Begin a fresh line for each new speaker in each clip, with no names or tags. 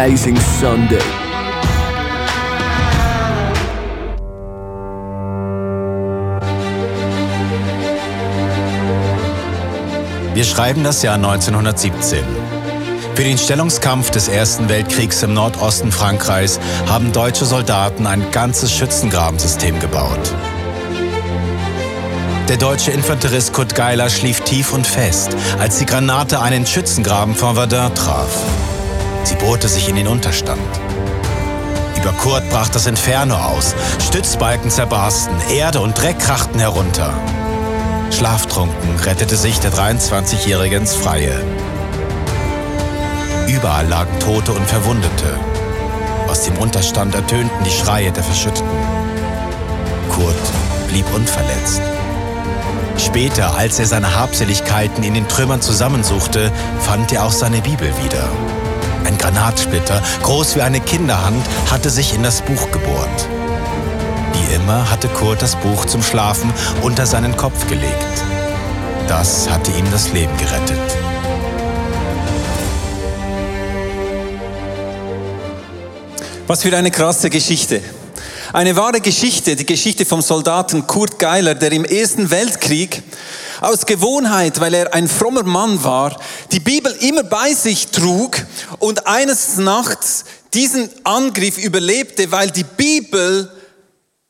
amazing Sunday.
Wir schreiben das Jahr 1917. Für den Stellungskampf des Ersten Weltkriegs im Nordosten Frankreichs haben deutsche Soldaten ein ganzes Schützengrabensystem gebaut. Der deutsche Infanterist Kurt Geiler schlief tief und fest, als die Granate einen Schützengraben von Verdun traf. Sie bohrte sich in den Unterstand. Über Kurt brach das Inferno aus. Stützbalken zerbarsten, Erde und Dreck krachten herunter. Schlaftrunken rettete sich der 23-Jährige ins Freie. Überall lagen Tote und Verwundete. Aus dem Unterstand ertönten die Schreie der Verschütteten. Kurt blieb unverletzt. Später, als er seine Habseligkeiten in den Trümmern zusammensuchte, fand er auch seine Bibel wieder. Ein Granatsplitter, groß wie eine Kinderhand, hatte sich in das Buch gebohrt. Wie immer hatte Kurt das Buch zum Schlafen unter seinen Kopf gelegt. Das hatte ihm das Leben gerettet.
Was für eine krasse Geschichte. Eine wahre Geschichte, die Geschichte vom Soldaten Kurt Geiler, der im Ersten Weltkrieg aus Gewohnheit, weil er ein frommer Mann war, die Bibel immer bei sich trug und eines Nachts diesen Angriff überlebte, weil die Bibel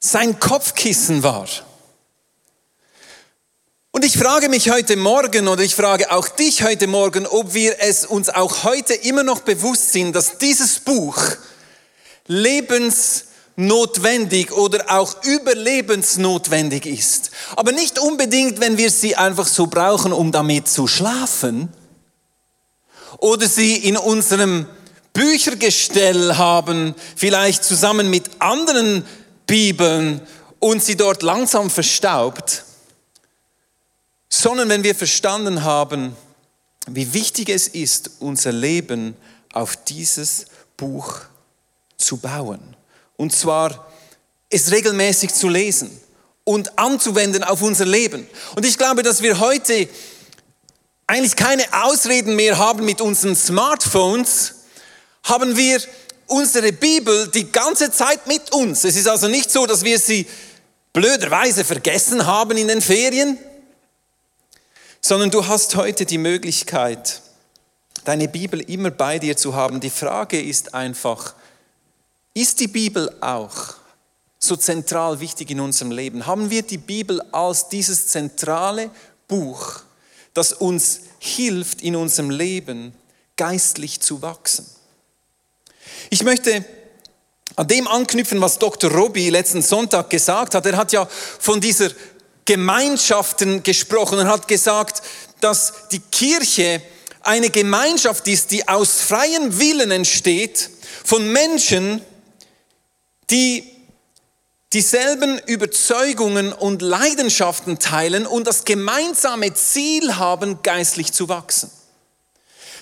sein Kopfkissen war. Und ich frage mich heute Morgen oder ich frage auch dich heute Morgen, ob wir es uns auch heute immer noch bewusst sind, dass dieses Buch lebensnotwendig oder auch überlebensnotwendig ist. Aber nicht unbedingt, wenn wir sie einfach so brauchen, um damit zu schlafen oder sie in unserem Büchergestell haben, vielleicht zusammen mit anderen Bibeln und sie dort langsam verstaubt, sondern wenn wir verstanden haben, wie wichtig es ist, unser Leben auf dieses Buch zu bauen. Und zwar es regelmäßig zu lesen und anzuwenden auf unser Leben. Und ich glaube, dass wir heute eigentlich keine Ausreden mehr haben mit unseren Smartphones, haben wir unsere Bibel die ganze Zeit mit uns. Es ist also nicht so, dass wir sie blöderweise vergessen haben in den Ferien, sondern du hast heute die Möglichkeit, deine Bibel immer bei dir zu haben. Die Frage ist einfach, ist die Bibel auch so zentral wichtig in unserem Leben? Haben wir die Bibel als dieses zentrale Buch, das uns hilft, in unserem Leben geistlich zu wachsen? Ich möchte an dem anknüpfen, was Dr. Robby letzten Sonntag gesagt hat. Er hat ja von dieser Gemeinschaften gesprochen. Er hat gesagt, dass die Kirche eine Gemeinschaft ist, die aus freiem Willen entsteht von Menschen, die dieselben Überzeugungen und Leidenschaften teilen und das gemeinsame Ziel haben, geistlich zu wachsen.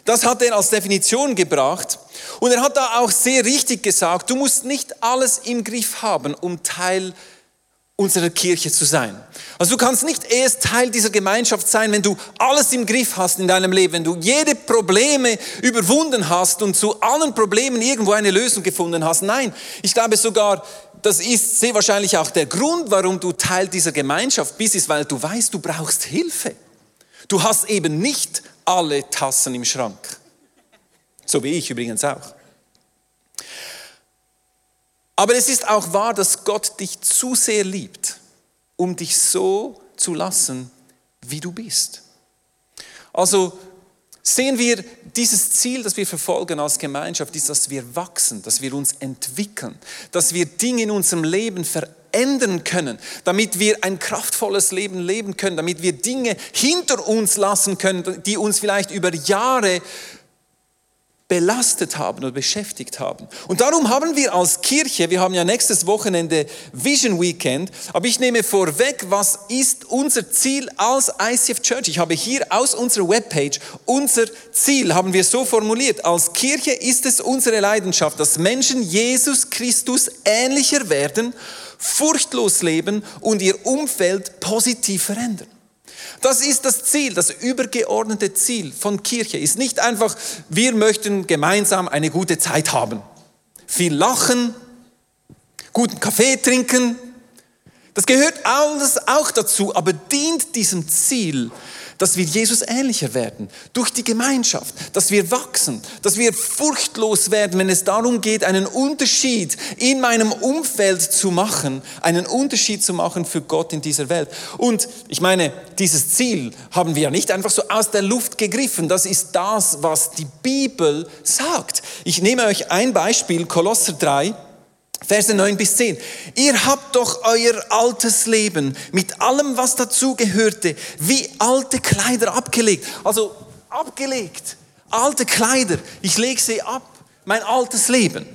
Das hat er als Definition gebracht. Und er hat da auch sehr richtig gesagt, du musst nicht alles im Griff haben, um Teil unserer Kirche zu sein. Also du kannst nicht erst Teil dieser Gemeinschaft sein, wenn du alles im Griff hast in deinem Leben, wenn du jede Probleme überwunden hast und zu allen Problemen irgendwo eine Lösung gefunden hast. Nein, ich glaube sogar, das ist sehr wahrscheinlich auch der Grund, warum du Teil dieser Gemeinschaft bist, ist, weil du weißt, du brauchst Hilfe. Du hast eben nicht alle Tassen im Schrank. So wie ich übrigens auch. Aber es ist auch wahr, dass Gott dich zu sehr liebt, um dich so zu lassen, wie du bist. Also sehen wir dieses Ziel, das wir verfolgen als Gemeinschaft, ist, dass wir wachsen, dass wir uns entwickeln, dass wir Dinge in unserem Leben verändern können, damit wir ein kraftvolles Leben leben können, damit wir Dinge hinter uns lassen können, die uns vielleicht über Jahre belastet haben oder beschäftigt haben. Und darum haben wir als Kirche, wir haben ja nächstes Wochenende Vision Weekend, aber ich nehme vorweg, was ist unser Ziel als ICF Church? Ich habe hier aus unserer Webpage unser Ziel, haben wir so formuliert. Als Kirche ist es unsere Leidenschaft, dass Menschen Jesus Christus ähnlicher werden, furchtlos leben und ihr Umfeld positiv verändern. Das ist das Ziel, das übergeordnete Ziel von Kirche. Ist nicht einfach, wir möchten gemeinsam eine gute Zeit haben. Viel lachen, guten Kaffee trinken. Das gehört alles auch dazu, aber dient diesem Ziel, dass wir Jesus ähnlicher werden durch die Gemeinschaft, dass wir wachsen, dass wir furchtlos werden, wenn es darum geht, einen Unterschied in meinem Umfeld zu machen, einen Unterschied zu machen für Gott in dieser Welt. Und ich meine, dieses Ziel haben wir ja nicht einfach so aus der Luft gegriffen, das ist das, was die Bibel sagt. Ich nehme euch ein Beispiel, Kolosser 3. Verse 9 bis 10. Ihr habt doch euer altes Leben mit allem, was dazu gehörte, wie alte Kleider abgelegt. Also abgelegt. Alte Kleider. Ich lege sie ab. Mein altes Leben.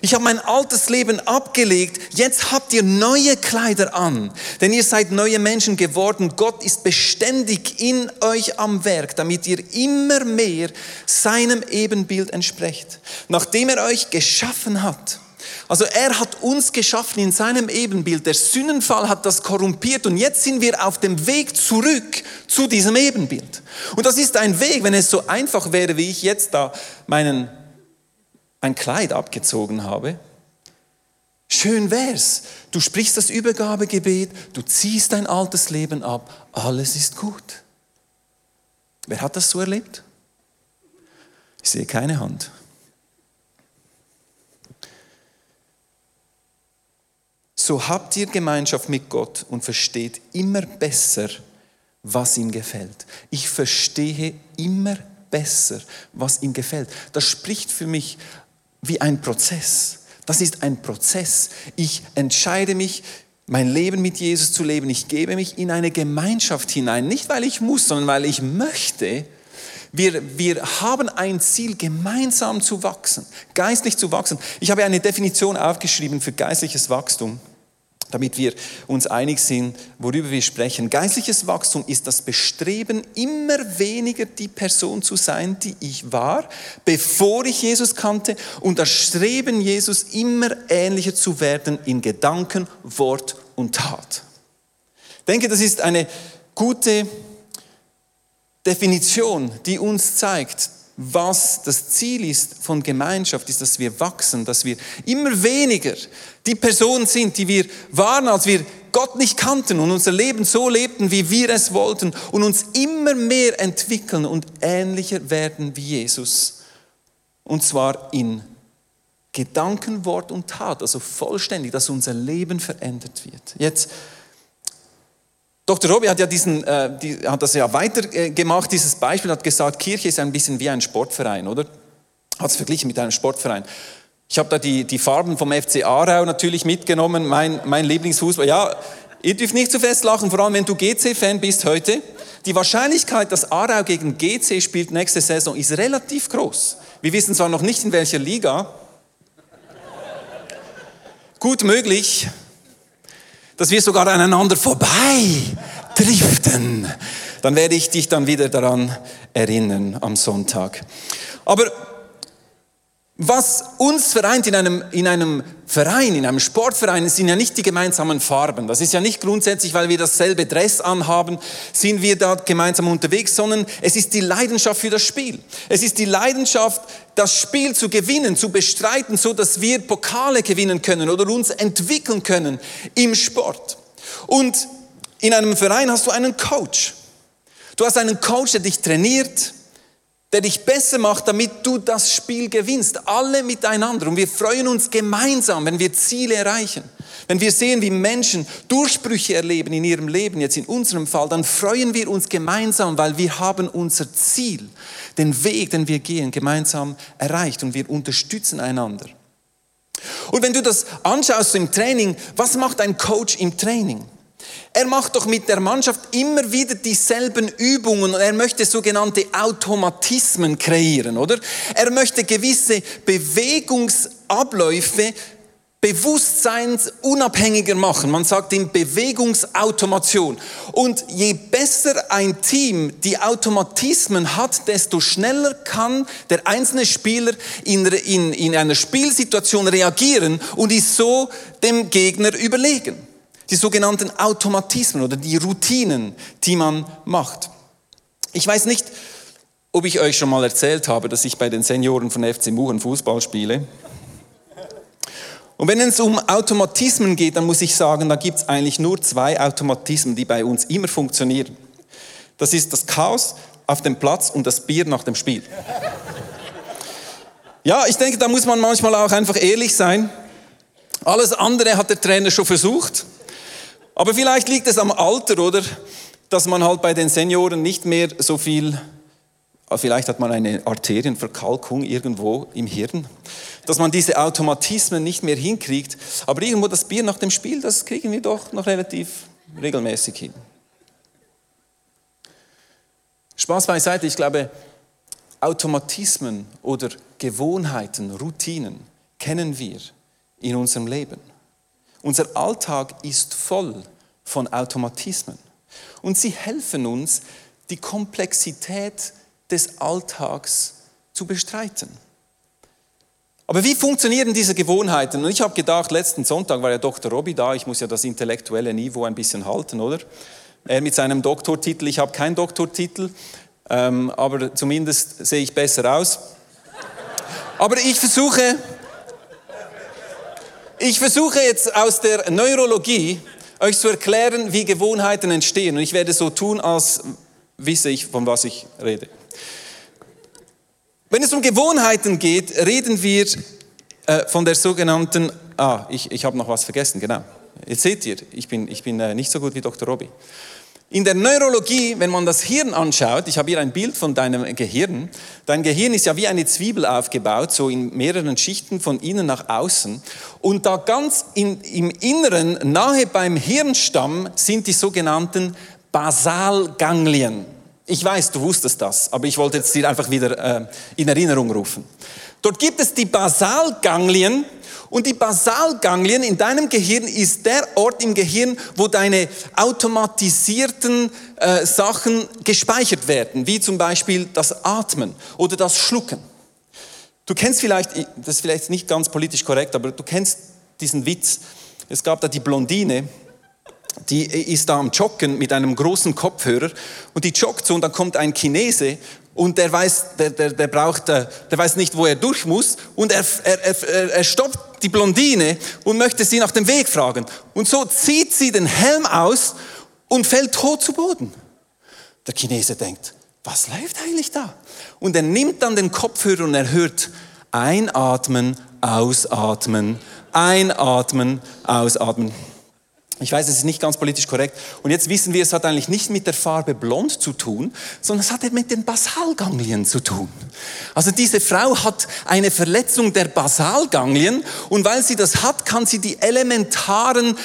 Ich habe mein altes Leben abgelegt. Jetzt habt ihr neue Kleider an. Denn ihr seid neue Menschen geworden. Gott ist beständig in euch am Werk, damit ihr immer mehr seinem Ebenbild entsprecht. Nachdem er euch geschaffen hat also er hat uns geschaffen in seinem Ebenbild. Der Sündenfall hat das korrumpiert und jetzt sind wir auf dem Weg zurück zu diesem Ebenbild. Und das ist ein Weg, wenn es so einfach wäre, wie ich jetzt da meinen, mein Kleid abgezogen habe. Schön wär's. Du sprichst das Übergabegebet, du ziehst dein altes Leben ab, alles ist gut. Wer hat das so erlebt? Ich sehe keine Hand. So habt ihr Gemeinschaft mit Gott und versteht immer besser, was ihm gefällt. Ich verstehe immer besser, was ihm gefällt. Das spricht für mich wie ein Prozess. Das ist ein Prozess. Ich entscheide mich, mein Leben mit Jesus zu leben. Ich gebe mich in eine Gemeinschaft hinein. Nicht, weil ich muss, sondern weil ich möchte. Wir, wir haben ein Ziel, gemeinsam zu wachsen, geistlich zu wachsen. Ich habe eine Definition aufgeschrieben für geistliches Wachstum damit wir uns einig sind, worüber wir sprechen. Geistliches Wachstum ist das Bestreben, immer weniger die Person zu sein, die ich war, bevor ich Jesus kannte, und das Streben, Jesus immer ähnlicher zu werden in Gedanken, Wort und Tat. Ich denke, das ist eine gute Definition, die uns zeigt, was das Ziel ist von Gemeinschaft, ist, dass wir wachsen, dass wir immer weniger die Person sind, die wir waren, als wir Gott nicht kannten und unser Leben so lebten, wie wir es wollten und uns immer mehr entwickeln und ähnlicher werden wie Jesus. Und zwar in Gedanken, Wort und Tat, also vollständig, dass unser Leben verändert wird. Jetzt Dr. Robi hat ja diesen, äh, die, hat das ja weitergemacht, äh, dieses Beispiel, hat gesagt, Kirche ist ein bisschen wie ein Sportverein, oder? Hat es verglichen mit einem Sportverein. Ich habe da die, die Farben vom FC Aarau natürlich mitgenommen, mein, mein Lieblingsfußball. Ja, ihr dürft nicht zu fest lachen, vor allem wenn du GC-Fan bist heute. Die Wahrscheinlichkeit, dass Aarau gegen GC spielt nächste Saison, ist relativ groß. Wir wissen zwar noch nicht in welcher Liga. Gut möglich, dass wir sogar aneinander vorbei driften. Dann werde ich dich dann wieder daran erinnern am Sonntag. Aber was uns vereint in einem, in einem Verein, in einem Sportverein, sind ja nicht die gemeinsamen Farben. Das ist ja nicht grundsätzlich, weil wir dasselbe Dress anhaben, sind wir da gemeinsam unterwegs, sondern es ist die Leidenschaft für das Spiel. Es ist die Leidenschaft, das Spiel zu gewinnen, zu bestreiten, so dass wir Pokale gewinnen können oder uns entwickeln können im Sport. Und in einem Verein hast du einen Coach. Du hast einen Coach, der dich trainiert, der dich besser macht, damit du das Spiel gewinnst. Alle miteinander. Und wir freuen uns gemeinsam, wenn wir Ziele erreichen. Wenn wir sehen, wie Menschen Durchbrüche erleben in ihrem Leben, jetzt in unserem Fall, dann freuen wir uns gemeinsam, weil wir haben unser Ziel, den Weg, den wir gehen, gemeinsam erreicht und wir unterstützen einander. Und wenn du das anschaust im Training, was macht ein Coach im Training? Er macht doch mit der Mannschaft immer wieder dieselben Übungen und er möchte sogenannte Automatismen kreieren, oder? Er möchte gewisse Bewegungsabläufe bewusstseinsunabhängiger machen. Man sagt ihm Bewegungsautomation. Und je besser ein Team die Automatismen hat, desto schneller kann der einzelne Spieler in, in, in einer Spielsituation reagieren und ist so dem Gegner überlegen. Die sogenannten Automatismen oder die Routinen, die man macht. Ich weiß nicht, ob ich euch schon mal erzählt habe, dass ich bei den Senioren von FC Muchen Fußball spiele. Und wenn es um Automatismen geht, dann muss ich sagen, da gibt es eigentlich nur zwei Automatismen, die bei uns immer funktionieren. Das ist das Chaos auf dem Platz und das Bier nach dem Spiel. Ja, ich denke, da muss man manchmal auch einfach ehrlich sein. Alles andere hat der Trainer schon versucht. Aber vielleicht liegt es am Alter, oder? Dass man halt bei den Senioren nicht mehr so viel, vielleicht hat man eine Arterienverkalkung irgendwo im Hirn, dass man diese Automatismen nicht mehr hinkriegt. Aber irgendwo das Bier nach dem Spiel, das kriegen wir doch noch relativ regelmäßig hin. Spaß beiseite, ich glaube, Automatismen oder Gewohnheiten, Routinen kennen wir in unserem Leben. Unser Alltag ist voll von Automatismen und sie helfen uns, die Komplexität des Alltags zu bestreiten. Aber wie funktionieren diese Gewohnheiten? Und ich habe gedacht, letzten Sonntag war ja Dr. Robby da, ich muss ja das intellektuelle Niveau ein bisschen halten, oder? Er mit seinem Doktortitel, ich habe keinen Doktortitel, ähm, aber zumindest sehe ich besser aus. Aber ich versuche, ich versuche jetzt aus der Neurologie euch zu erklären, wie Gewohnheiten entstehen. Und ich werde so tun, als wisse ich, von was ich rede. Wenn es um Gewohnheiten geht, reden wir äh, von der sogenannten, ah, ich, ich habe noch was vergessen, genau. Jetzt seht ihr, ich bin, ich bin äh, nicht so gut wie Dr. Robby. In der Neurologie, wenn man das Hirn anschaut, ich habe hier ein Bild von deinem Gehirn. Dein Gehirn ist ja wie eine Zwiebel aufgebaut, so in mehreren Schichten von innen nach außen. Und da ganz in, im Inneren, nahe beim Hirnstamm, sind die sogenannten Basalganglien. Ich weiß, du wusstest das, aber ich wollte jetzt dir einfach wieder äh, in Erinnerung rufen. Dort gibt es die Basalganglien und die Basalganglien in deinem Gehirn ist der Ort im Gehirn, wo deine automatisierten äh, Sachen gespeichert werden, wie zum Beispiel das Atmen oder das Schlucken. Du kennst vielleicht, das ist vielleicht nicht ganz politisch korrekt, aber du kennst diesen Witz. Es gab da die Blondine, die ist da am Joggen mit einem großen Kopfhörer und die joggt so und dann kommt ein Chinese und der weiß, der, der, der braucht, äh, der weiß nicht, wo er durch muss und er, er, er, er stoppt die Blondine und möchte sie nach dem Weg fragen. Und so zieht sie den Helm aus und fällt tot zu Boden. Der Chinese denkt, was läuft eigentlich da? Und er nimmt dann den Kopfhörer und er hört einatmen, ausatmen, einatmen, ausatmen. Ich weiß, es ist nicht ganz politisch korrekt. Und jetzt wissen wir, es hat eigentlich nicht mit der Farbe blond zu tun, sondern es hat mit den Basalganglien zu tun. Also diese Frau hat eine Verletzung der Basalganglien und weil sie das hat, kann sie die elementaren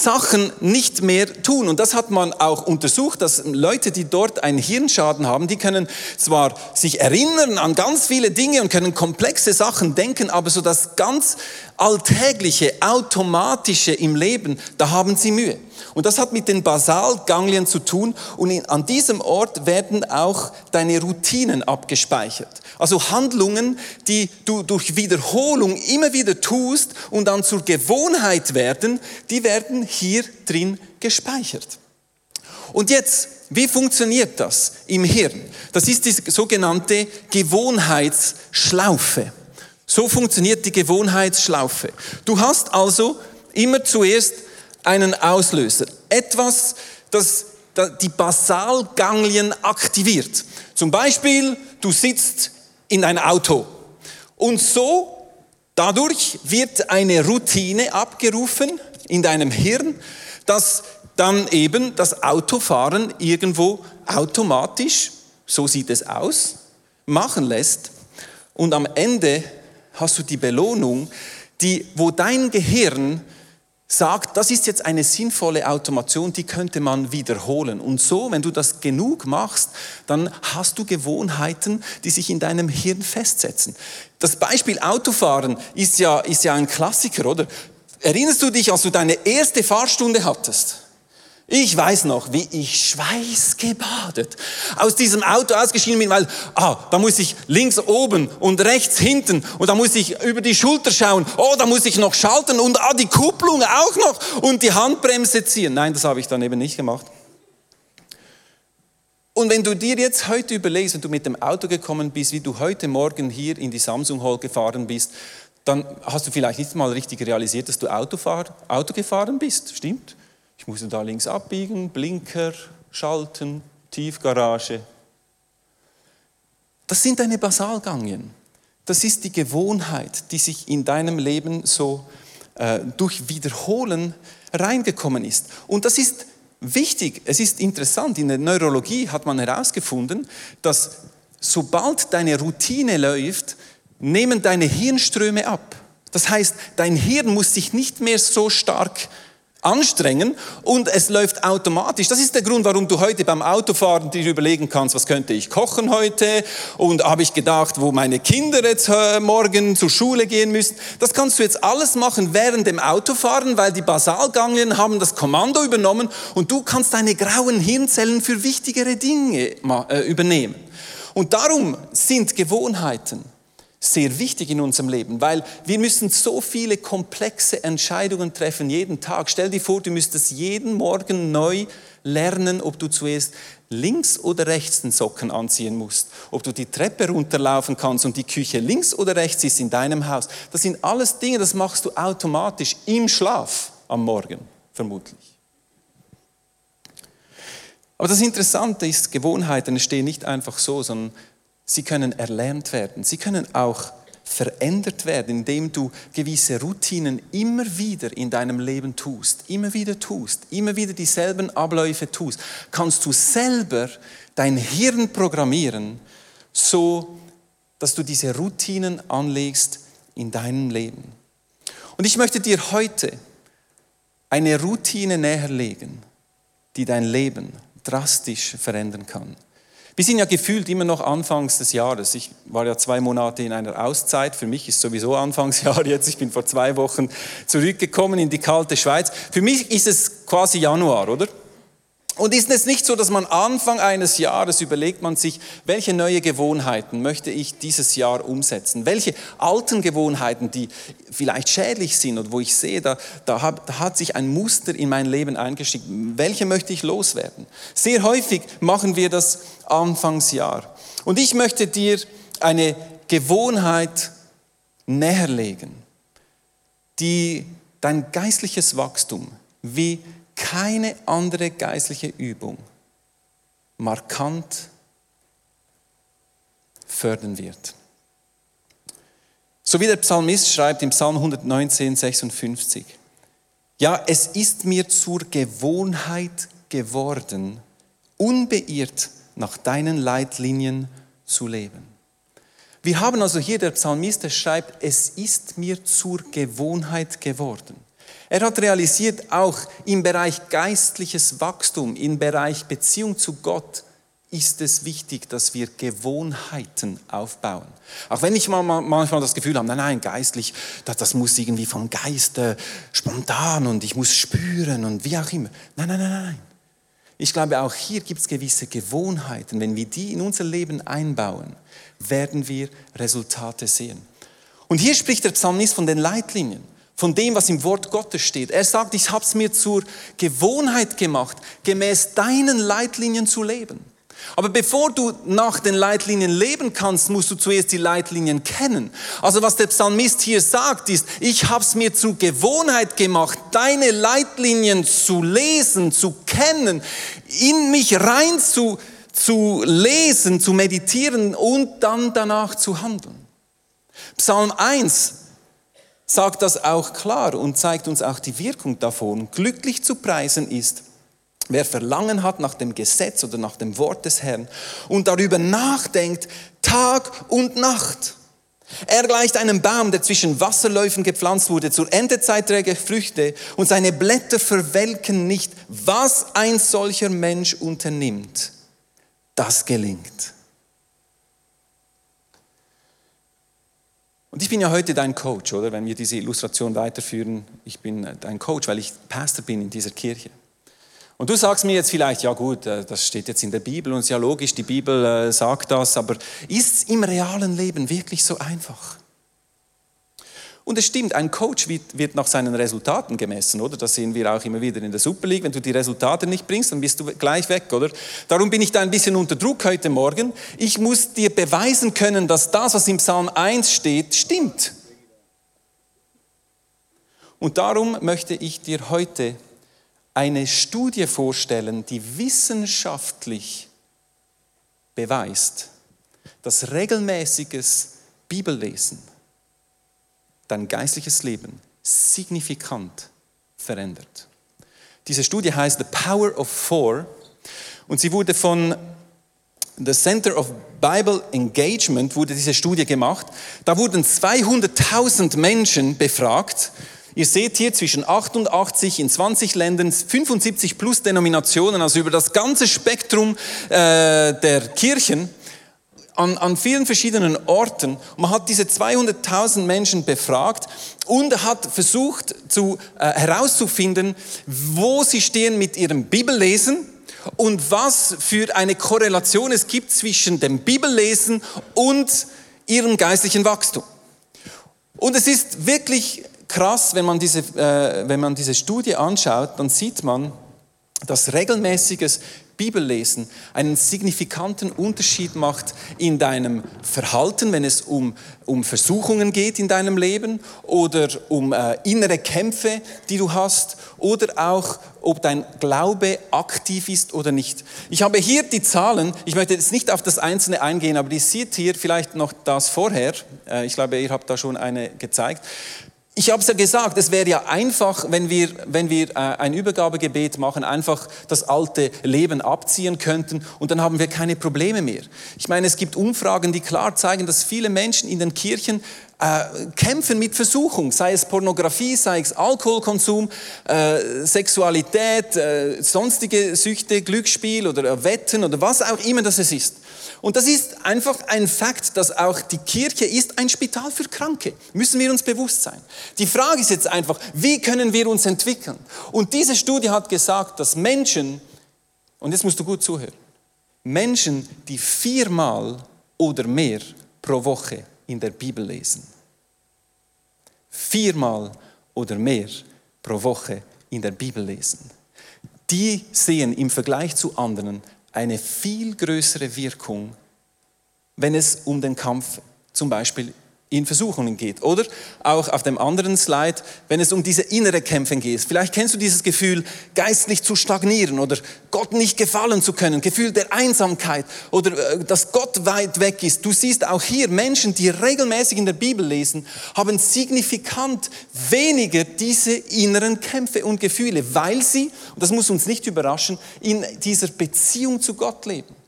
Sachen nicht mehr tun. Und das hat man auch untersucht, dass Leute, die dort einen Hirnschaden haben, die können zwar sich erinnern an ganz viele Dinge und können komplexe Sachen denken, aber so das ganz alltägliche, automatische im Leben, da haben sie Mühe. Und das hat mit den Basalganglien zu tun und an diesem Ort werden auch deine Routinen abgespeichert. Also Handlungen, die du durch Wiederholung immer wieder tust und dann zur Gewohnheit werden, die werden hier drin gespeichert. Und jetzt, wie funktioniert das im Hirn? Das ist die sogenannte Gewohnheitsschlaufe. So funktioniert die Gewohnheitsschlaufe. Du hast also immer zuerst einen Auslöser. Etwas, das die Basalganglien aktiviert. Zum Beispiel, du sitzt in ein Auto. Und so, dadurch wird eine Routine abgerufen in deinem Hirn, dass dann eben das Autofahren irgendwo automatisch, so sieht es aus, machen lässt. Und am Ende hast du die Belohnung, die, wo dein Gehirn sagt, das ist jetzt eine sinnvolle Automation, die könnte man wiederholen. Und so, wenn du das genug machst, dann hast du Gewohnheiten, die sich in deinem Hirn festsetzen. Das Beispiel Autofahren ist ja, ist ja ein Klassiker, oder? Erinnerst du dich, als du deine erste Fahrstunde hattest? Ich weiß noch, wie ich schweißgebadet aus diesem Auto ausgeschieden bin, weil, ah, da muss ich links oben und rechts hinten und da muss ich über die Schulter schauen, oh, da muss ich noch schalten und ah, die Kupplung auch noch und die Handbremse ziehen. Nein, das habe ich dann eben nicht gemacht. Und wenn du dir jetzt heute überlegst, wenn du mit dem Auto gekommen bist, wie du heute Morgen hier in die Samsung Hall gefahren bist, dann hast du vielleicht nicht mal richtig realisiert, dass du Autofahr Auto gefahren bist. Stimmt? Ich musste da links abbiegen, Blinker, Schalten, Tiefgarage. Das sind deine Basalgangien. Das ist die Gewohnheit, die sich in deinem Leben so äh, durch Wiederholen reingekommen ist. Und das ist wichtig, es ist interessant, in der Neurologie hat man herausgefunden, dass sobald deine Routine läuft, nehmen deine Hirnströme ab. Das heißt, dein Hirn muss sich nicht mehr so stark anstrengen und es läuft automatisch. Das ist der Grund, warum du heute beim Autofahren dir überlegen kannst, was könnte ich kochen heute und habe ich gedacht, wo meine Kinder jetzt äh, morgen zur Schule gehen müssen. Das kannst du jetzt alles machen während dem Autofahren, weil die Basalganglien haben das Kommando übernommen und du kannst deine grauen Hirnzellen für wichtigere Dinge äh, übernehmen. Und darum sind Gewohnheiten sehr wichtig in unserem Leben, weil wir müssen so viele komplexe Entscheidungen treffen jeden Tag. Stell dir vor, du müsstest jeden Morgen neu lernen, ob du zuerst links oder rechts den Socken anziehen musst, ob du die Treppe runterlaufen kannst und die Küche links oder rechts ist in deinem Haus. Das sind alles Dinge, das machst du automatisch im Schlaf am Morgen, vermutlich. Aber das Interessante ist, Gewohnheiten entstehen nicht einfach so, sondern Sie können erlernt werden. Sie können auch verändert werden, indem du gewisse Routinen immer wieder in deinem Leben tust, immer wieder tust, immer wieder dieselben Abläufe tust, kannst du selber dein Hirn programmieren, so dass du diese Routinen anlegst in deinem Leben. Und ich möchte dir heute eine Routine näherlegen, die dein Leben drastisch verändern kann. Wir sind ja gefühlt immer noch Anfangs des Jahres. Ich war ja zwei Monate in einer Auszeit. Für mich ist sowieso Anfangsjahr jetzt. Ich bin vor zwei Wochen zurückgekommen in die kalte Schweiz. Für mich ist es quasi Januar, oder? Und ist es nicht so, dass man Anfang eines Jahres überlegt man sich, welche neue Gewohnheiten möchte ich dieses Jahr umsetzen? Welche alten Gewohnheiten, die vielleicht schädlich sind oder wo ich sehe, da, da, hat, da hat sich ein Muster in mein Leben eingeschickt, welche möchte ich loswerden? Sehr häufig machen wir das Anfangsjahr. Und ich möchte dir eine Gewohnheit näherlegen, die dein geistliches Wachstum wie keine andere geistliche Übung markant fördern wird. So wie der Psalmist schreibt im Psalm 119, 56. Ja, es ist mir zur Gewohnheit geworden, unbeirrt nach deinen Leitlinien zu leben. Wir haben also hier, der Psalmist der schreibt, es ist mir zur Gewohnheit geworden. Er hat realisiert, auch im Bereich geistliches Wachstum, im Bereich Beziehung zu Gott, ist es wichtig, dass wir Gewohnheiten aufbauen. Auch wenn ich manchmal das Gefühl habe, nein, nein, geistlich, das, muss irgendwie vom Geist äh, spontan und ich muss spüren und wie auch immer. Nein, nein, nein, nein. Ich glaube, auch hier gibt es gewisse Gewohnheiten. Wenn wir die in unser Leben einbauen, werden wir Resultate sehen. Und hier spricht der Psalmist von den Leitlinien von dem, was im Wort Gottes steht. Er sagt, ich habe es mir zur Gewohnheit gemacht, gemäß deinen Leitlinien zu leben. Aber bevor du nach den Leitlinien leben kannst, musst du zuerst die Leitlinien kennen. Also was der Psalmist hier sagt, ist, ich habe es mir zur Gewohnheit gemacht, deine Leitlinien zu lesen, zu kennen, in mich rein zu, zu lesen, zu meditieren und dann danach zu handeln. Psalm 1 sagt das auch klar und zeigt uns auch die Wirkung davon. Glücklich zu preisen ist, wer Verlangen hat nach dem Gesetz oder nach dem Wort des Herrn und darüber nachdenkt, Tag und Nacht. Er gleicht einem Baum, der zwischen Wasserläufen gepflanzt wurde, zur Endezeit trägt Früchte und seine Blätter verwelken nicht. Was ein solcher Mensch unternimmt, das gelingt. Und ich bin ja heute dein Coach, oder? Wenn wir diese Illustration weiterführen, ich bin dein Coach, weil ich Pastor bin in dieser Kirche. Und du sagst mir jetzt vielleicht, ja gut, äh, das steht jetzt in der Bibel und ist ja logisch, die Bibel äh, sagt das, aber ist es im realen Leben wirklich so einfach? Und es stimmt, ein Coach wird nach seinen Resultaten gemessen, oder? Das sehen wir auch immer wieder in der Super League. Wenn du die Resultate nicht bringst, dann bist du gleich weg, oder? Darum bin ich da ein bisschen unter Druck heute Morgen. Ich muss dir beweisen können, dass das, was im Psalm 1 steht, stimmt. Und darum möchte ich dir heute eine Studie vorstellen, die wissenschaftlich beweist, dass regelmäßiges Bibellesen dein geistliches Leben signifikant verändert. Diese Studie heißt The Power of Four und sie wurde von The Center of Bible Engagement wurde diese Studie gemacht. Da wurden 200.000 Menschen befragt. Ihr seht hier zwischen 88 in 20 Ländern, 75 plus Denominationen, also über das ganze Spektrum äh, der Kirchen an, an vielen verschiedenen Orten. Man hat diese 200.000 Menschen befragt und hat versucht zu, äh, herauszufinden, wo sie stehen mit ihrem Bibellesen und was für eine Korrelation es gibt zwischen dem Bibellesen und ihrem geistlichen Wachstum. Und es ist wirklich krass, wenn man diese, äh, wenn man diese Studie anschaut, dann sieht man, dass regelmäßiges Bibellesen einen signifikanten Unterschied macht in deinem Verhalten, wenn es um, um Versuchungen geht in deinem Leben oder um äh, innere Kämpfe, die du hast oder auch, ob dein Glaube aktiv ist oder nicht. Ich habe hier die Zahlen, ich möchte jetzt nicht auf das Einzelne eingehen, aber ihr seht hier vielleicht noch das vorher, äh, ich glaube, ihr habt da schon eine gezeigt. Ich habe es ja gesagt, es wäre ja einfach, wenn wir, wenn wir äh, ein Übergabegebet machen, einfach das alte Leben abziehen könnten und dann haben wir keine Probleme mehr. Ich meine, es gibt Umfragen, die klar zeigen, dass viele Menschen in den Kirchen äh, kämpfen mit Versuchung, sei es Pornografie, sei es Alkoholkonsum, äh, Sexualität, äh, sonstige Süchte, Glücksspiel oder Wetten oder was auch immer das es ist. Und das ist einfach ein Fakt, dass auch die Kirche ist ein Spital für Kranke. Müssen wir uns bewusst sein. Die Frage ist jetzt einfach, wie können wir uns entwickeln? Und diese Studie hat gesagt, dass Menschen, und jetzt musst du gut zuhören, Menschen, die viermal oder mehr pro Woche in der Bibel lesen, viermal oder mehr pro Woche in der Bibel lesen, die sehen im Vergleich zu anderen eine viel größere Wirkung, wenn es um den Kampf zum Beispiel in Versuchungen geht. Oder auch auf dem anderen Slide, wenn es um diese innere Kämpfe geht. Vielleicht kennst du dieses Gefühl, geistlich zu stagnieren oder Gott nicht gefallen zu können, Gefühl der Einsamkeit oder äh, dass Gott weit weg ist. Du siehst auch hier Menschen, die regelmäßig in der Bibel lesen, haben signifikant weniger diese inneren Kämpfe und Gefühle, weil sie, und das muss uns nicht überraschen, in dieser Beziehung zu Gott leben.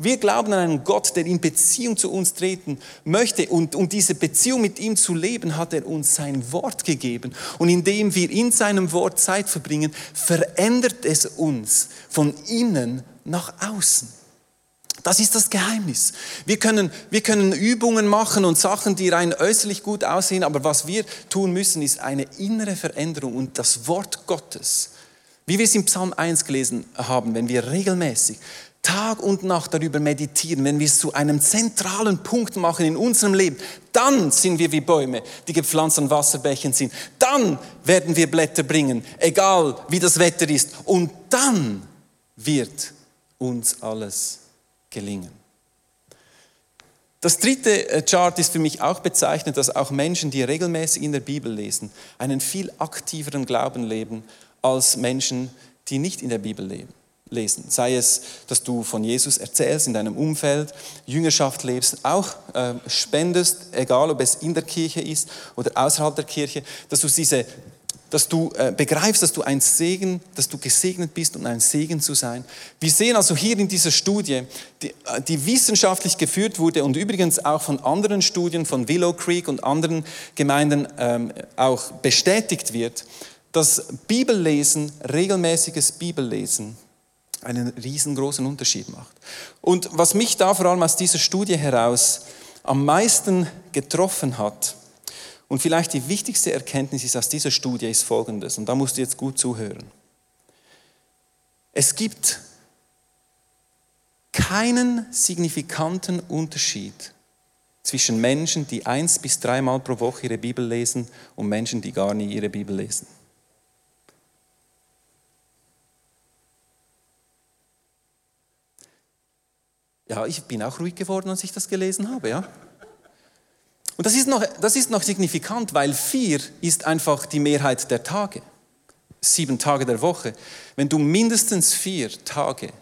Wir glauben an einen Gott, der in Beziehung zu uns treten möchte. Und um diese Beziehung mit ihm zu leben, hat er uns sein Wort gegeben. Und indem wir in seinem Wort Zeit verbringen, verändert es uns von innen nach außen. Das ist das Geheimnis. Wir können, wir können Übungen machen und Sachen, die rein äußerlich gut aussehen, aber was wir tun müssen, ist eine innere Veränderung und das Wort Gottes. Wie wir es im Psalm 1 gelesen haben, wenn wir regelmäßig Tag und Nacht darüber meditieren, wenn wir es zu einem zentralen Punkt machen in unserem Leben, dann sind wir wie Bäume, die gepflanzt an Wasserbächen sind. Dann werden wir Blätter bringen, egal wie das Wetter ist. Und dann wird uns alles gelingen. Das dritte äh, Chart ist für mich auch bezeichnet, dass auch Menschen, die regelmäßig in der Bibel lesen, einen viel aktiveren Glauben leben als Menschen, die nicht in der Bibel leben lesen. Sei es, dass du von Jesus erzählst in deinem Umfeld, Jüngerschaft lebst, auch äh, spendest, egal ob es in der Kirche ist oder außerhalb der Kirche, dass du diese dass du äh, begreifst, dass du ein Segen, dass du gesegnet bist, um ein Segen zu sein. Wir sehen also hier in dieser Studie, die, äh, die wissenschaftlich geführt wurde und übrigens auch von anderen Studien von Willow Creek und anderen Gemeinden ähm, auch bestätigt wird, dass Bibellesen, regelmäßiges Bibellesen einen riesengroßen Unterschied macht. Und was mich da vor allem aus dieser Studie heraus am meisten getroffen hat, und vielleicht die wichtigste Erkenntnis ist aus dieser Studie ist folgendes, und da musst du jetzt gut zuhören. Es gibt keinen signifikanten Unterschied zwischen Menschen, die eins bis dreimal pro Woche ihre Bibel lesen und Menschen, die gar nie ihre Bibel lesen. Ja, ich bin auch ruhig geworden, als ich das gelesen habe, ja. Und das ist noch, das ist noch signifikant, weil vier ist einfach die Mehrheit der Tage. Sieben Tage der Woche. Wenn du mindestens vier Tage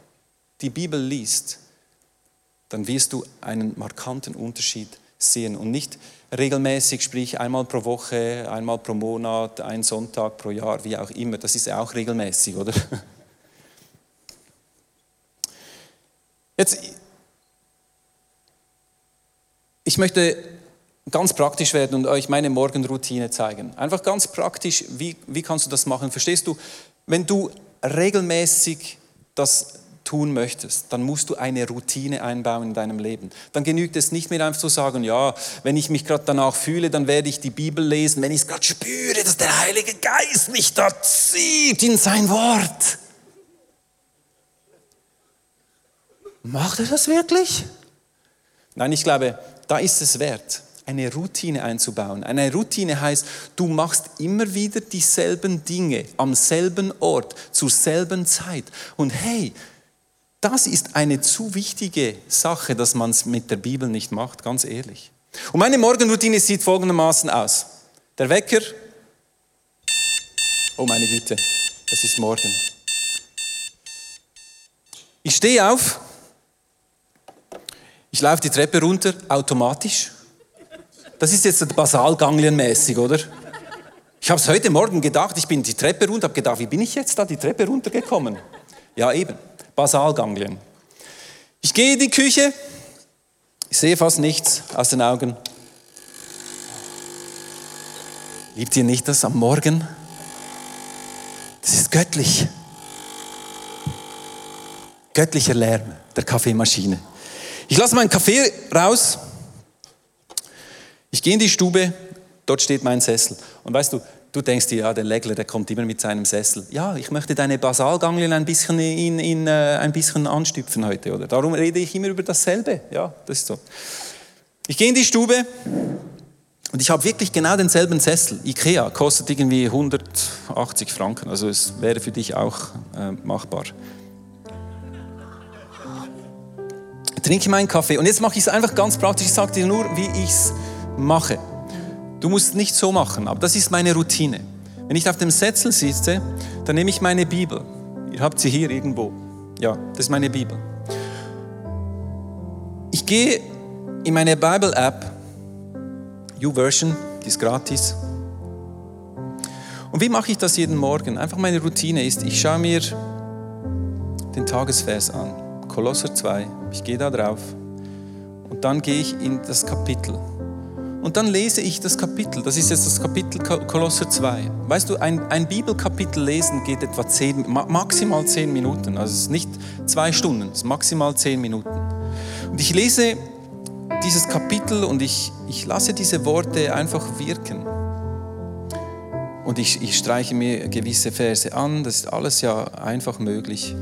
die Bibel liest, dann wirst du einen markanten Unterschied sehen und nicht regelmäßig, sprich einmal pro Woche, einmal pro Monat, ein Sonntag pro Jahr, wie auch immer. Das ist ja auch regelmäßig, oder? Jetzt, ich möchte ganz praktisch werden und euch meine Morgenroutine zeigen. Einfach ganz praktisch, wie, wie kannst du das machen? Verstehst du, wenn du regelmäßig das tun möchtest, dann musst du eine Routine einbauen in deinem Leben. Dann genügt es nicht mehr einfach zu sagen, ja, wenn ich mich gerade danach fühle, dann werde ich die Bibel lesen, wenn ich es gerade spüre, dass der Heilige Geist mich da zieht in sein Wort. Macht er das wirklich? Nein, ich glaube, da ist es wert, eine Routine einzubauen. Eine Routine heißt, du machst immer wieder dieselben Dinge am selben Ort, zur selben Zeit. Und hey, das ist eine zu wichtige Sache, dass man es mit der Bibel nicht macht, ganz ehrlich. Und meine Morgenroutine sieht folgendermaßen aus. Der Wecker, oh meine Güte, es ist morgen. Ich stehe auf, ich laufe die Treppe runter, automatisch. Das ist jetzt basalganglienmäßig, oder? Ich habe es heute Morgen gedacht, ich bin die Treppe runter, habe gedacht, wie bin ich jetzt da die Treppe runtergekommen? Ja, eben, Basalganglien. Ich gehe in die Küche, ich sehe fast nichts aus den Augen. Liebt ihr nicht das am Morgen? Das ist göttlich. Göttlicher Lärm der Kaffeemaschine. Ich lasse meinen Kaffee raus. Ich gehe in die Stube, dort steht mein Sessel. Und weißt du, du denkst dir, ja, der Legler, der kommt immer mit seinem Sessel. Ja, ich möchte deine Basalganglien ein bisschen, in, in, äh, ein bisschen anstüpfen heute, oder? Darum rede ich immer über dasselbe. Ja, das ist so. Ich gehe in die Stube und ich habe wirklich genau denselben Sessel. Ikea kostet irgendwie 180 Franken, also es wäre für dich auch äh, machbar. Trinke meinen Kaffee. Und jetzt mache ich es einfach ganz praktisch. Ich sage dir nur, wie ich es mache. Du musst es nicht so machen, aber das ist meine Routine. Wenn ich auf dem Sessel sitze, dann nehme ich meine Bibel. Ihr habt sie hier irgendwo. Ja, das ist meine Bibel. Ich gehe in meine Bible-App, YouVersion, die ist gratis. Und wie mache ich das jeden Morgen? Einfach meine Routine ist, ich schaue mir den Tagesvers an. Kolosser 2. Ich gehe da drauf und dann gehe ich in das Kapitel. Und dann lese ich das Kapitel. Das ist jetzt das Kapitel Kolosser 2. Weißt du, ein, ein Bibelkapitel lesen geht etwa zehn, maximal zehn Minuten. Also es ist nicht zwei Stunden, es ist maximal zehn Minuten. Und ich lese dieses Kapitel und ich, ich lasse diese Worte einfach wirken. Und ich, ich streiche mir gewisse Verse an, das ist alles ja einfach möglich.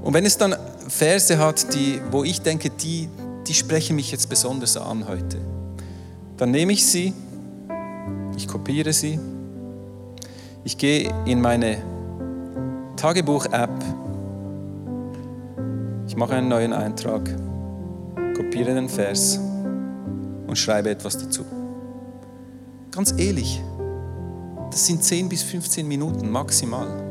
Und wenn es dann Verse hat, die, wo ich denke, die, die sprechen mich jetzt besonders an heute, dann nehme ich sie, ich kopiere sie, ich gehe in meine Tagebuch-App, ich mache einen neuen Eintrag, kopiere den Vers und schreibe etwas dazu. Ganz ehrlich, das sind 10 bis 15 Minuten maximal.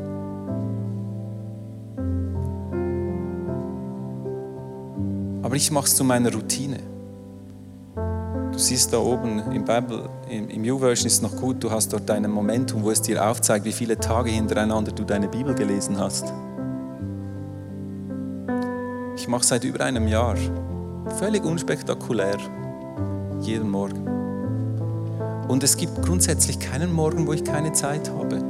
Aber ich mache es zu meiner Routine. Du siehst da oben im Bible, im, im U-Version ist es noch gut, du hast dort ein Momentum, wo es dir aufzeigt, wie viele Tage hintereinander du deine Bibel gelesen hast. Ich mache seit über einem Jahr. Völlig unspektakulär. Jeden Morgen. Und es gibt grundsätzlich keinen Morgen, wo ich keine Zeit habe.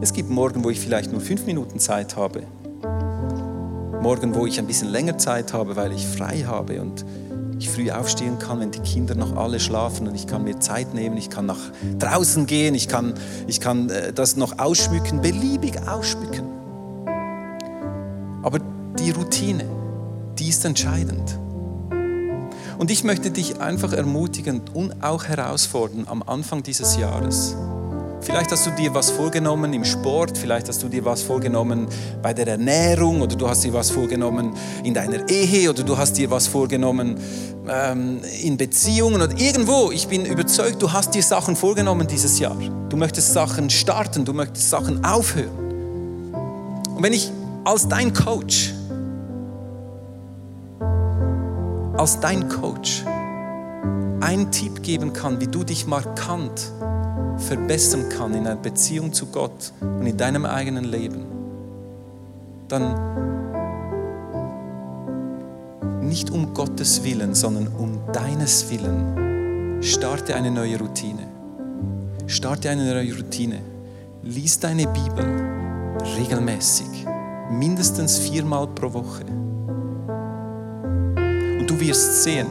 Es gibt Morgen, wo ich vielleicht nur fünf Minuten Zeit habe morgen, wo ich ein bisschen länger Zeit habe, weil ich frei habe und ich früh aufstehen kann, wenn die Kinder noch alle schlafen und ich kann mir Zeit nehmen, ich kann nach draußen gehen, ich kann, ich kann äh, das noch ausschmücken, beliebig ausschmücken. Aber die Routine, die ist entscheidend. Und ich möchte dich einfach ermutigen und auch herausfordern am Anfang dieses Jahres. Vielleicht hast du dir was vorgenommen im Sport, vielleicht hast du dir was vorgenommen bei der Ernährung oder du hast dir was vorgenommen in deiner Ehe oder du hast dir was vorgenommen ähm, in Beziehungen oder irgendwo. Ich bin überzeugt, du hast dir Sachen vorgenommen dieses Jahr. Du möchtest Sachen starten, du möchtest Sachen aufhören. Und wenn ich als dein Coach, als dein Coach einen Tipp geben kann, wie du dich markant verbessern kann in einer Beziehung zu Gott und in deinem eigenen Leben, dann nicht um Gottes Willen, sondern um deines Willen, starte eine neue Routine. Starte eine neue Routine. Lies deine Bibel regelmäßig, mindestens viermal pro Woche. Und du wirst sehen,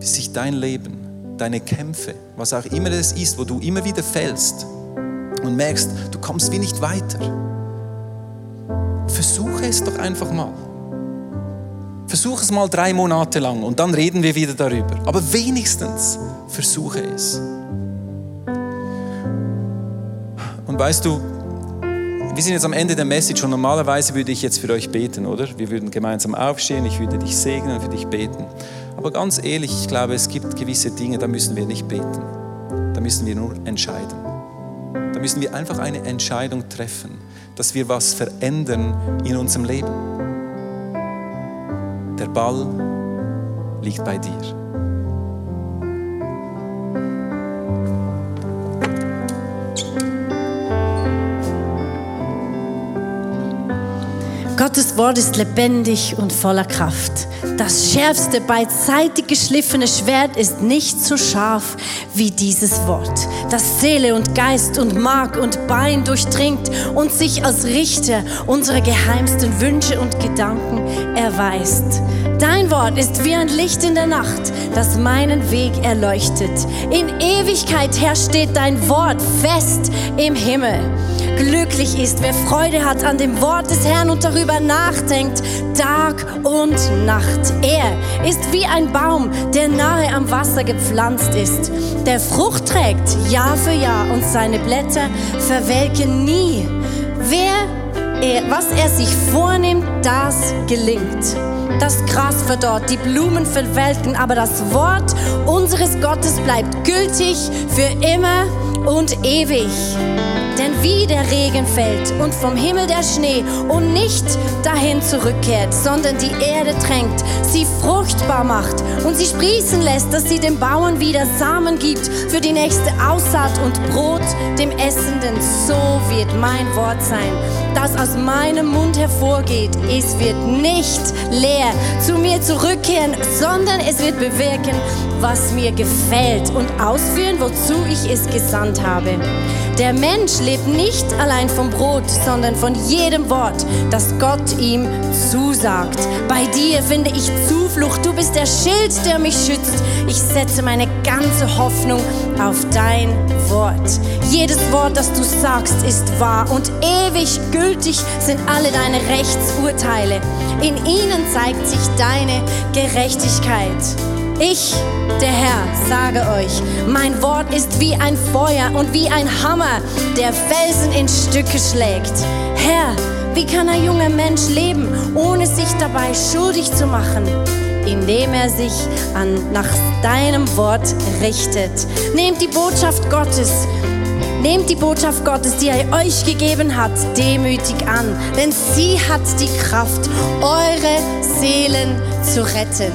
wie sich dein Leben deine Kämpfe, was auch immer es ist, wo du immer wieder fällst und merkst, du kommst wie nicht weiter. Versuche es doch einfach mal. Versuche es mal drei Monate lang und dann reden wir wieder darüber. Aber wenigstens versuche es. Und weißt du, wir sind jetzt am Ende der Message und normalerweise würde ich jetzt für euch beten, oder? Wir würden gemeinsam aufstehen, ich würde dich segnen und für dich beten. Aber ganz ehrlich, ich glaube, es gibt gewisse Dinge, da müssen wir nicht beten. Da müssen wir nur entscheiden. Da müssen wir einfach eine Entscheidung treffen, dass wir was verändern in unserem Leben. Der Ball liegt bei dir.
Gottes Wort ist lebendig und voller Kraft. Das schärfste, beidseitig geschliffene Schwert ist nicht so scharf wie dieses Wort, das Seele und Geist und Mark und Bein durchdringt und sich als Richter unserer geheimsten Wünsche und Gedanken erweist. Dein Wort ist wie ein Licht in der Nacht, das meinen Weg erleuchtet. In Ewigkeit her steht dein Wort fest im Himmel. Glücklich ist, wer Freude hat an dem Wort des Herrn und darüber nachdenkt, Tag und Nacht. Er ist wie ein Baum, der nahe am Wasser gepflanzt ist, der Frucht trägt Jahr für Jahr und seine Blätter verwelken nie. Wer er, was er sich vornimmt, das gelingt. Das Gras verdorrt, die Blumen verwelken, aber das Wort unseres Gottes bleibt gültig für immer und ewig. Denn wie der Regen fällt und vom Himmel der Schnee und nicht dahin zurückkehrt, sondern die Erde tränkt, sie fruchtbar macht und sie sprießen lässt, dass sie dem Bauern wieder Samen gibt für die nächste Aussaat und Brot dem Essenden, so wird mein Wort sein, das aus meinem Mund hervorgeht. Es wird nicht leer zu mir zurückkehren, sondern es wird bewirken, was mir gefällt und ausführen, wozu ich es gesandt habe. Der Mensch lebt nicht allein vom Brot, sondern von jedem Wort, das Gott ihm zusagt. Bei dir finde ich Zuflucht. Du bist der Schild, der mich schützt. Ich setze meine ganze Hoffnung auf dein Wort. Jedes Wort, das du sagst, ist wahr und ewig gültig sind alle deine Rechtsurteile. In ihnen zeigt sich deine Gerechtigkeit. Ich, der Herr, sage euch, mein Wort ist wie ein Feuer und wie ein Hammer, der Felsen in Stücke schlägt. Herr, wie kann ein junger Mensch leben, ohne sich dabei schuldig zu machen? Indem er sich an, nach deinem Wort richtet. Nehmt die Botschaft Gottes, nehmt die Botschaft Gottes, die er euch gegeben hat, demütig an, denn sie hat die Kraft, eure Seelen zu retten.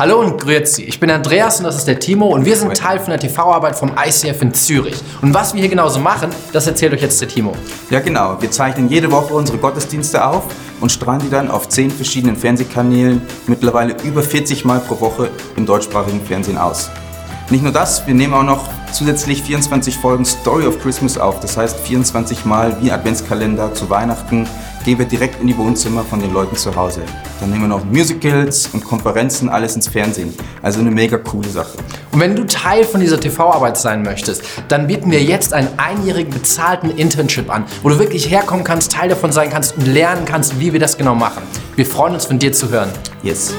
Hallo und grüezi, ich bin Andreas und das ist der Timo und wir sind Teil von der TV-Arbeit vom ICF in Zürich. Und was wir hier genauso machen, das erzählt euch jetzt der Timo.
Ja genau, wir zeichnen jede Woche unsere Gottesdienste auf und strahlen die dann auf zehn verschiedenen Fernsehkanälen mittlerweile über 40 Mal pro Woche im deutschsprachigen Fernsehen aus. Nicht nur das, wir nehmen auch noch zusätzlich 24 Folgen Story of Christmas auf. Das heißt 24 Mal wie Adventskalender zu Weihnachten gehen wir direkt in die Wohnzimmer von den Leuten zu Hause. Dann nehmen wir noch Musicals und Konferenzen, alles ins Fernsehen. Also eine mega coole Sache.
Und wenn du Teil von dieser TV-Arbeit sein möchtest, dann bieten wir jetzt einen einjährigen bezahlten Internship an, wo du wirklich herkommen kannst, Teil davon sein kannst und lernen kannst, wie wir das genau machen. Wir freuen uns, von dir zu hören.
Yes.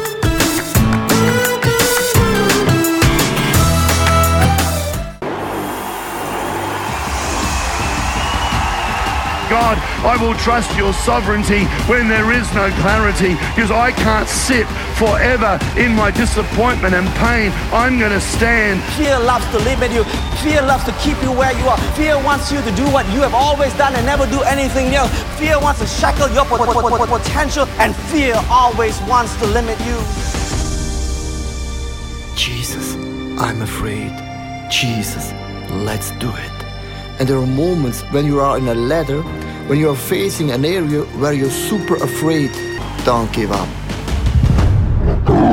God, I will trust your sovereignty when there is no clarity because I can't sit forever in my disappointment and pain. I'm going to stand.
Fear loves to limit you. Fear loves to keep you where you are. Fear wants you to do what you have always done and never do anything else. Fear wants to shackle your pot- pot- pot- pot- potential, and fear always wants to limit you.
Jesus, I'm afraid. Jesus, let's do it. And there are moments when you are in a ladder, when you are facing an area where you're super afraid, don't give up.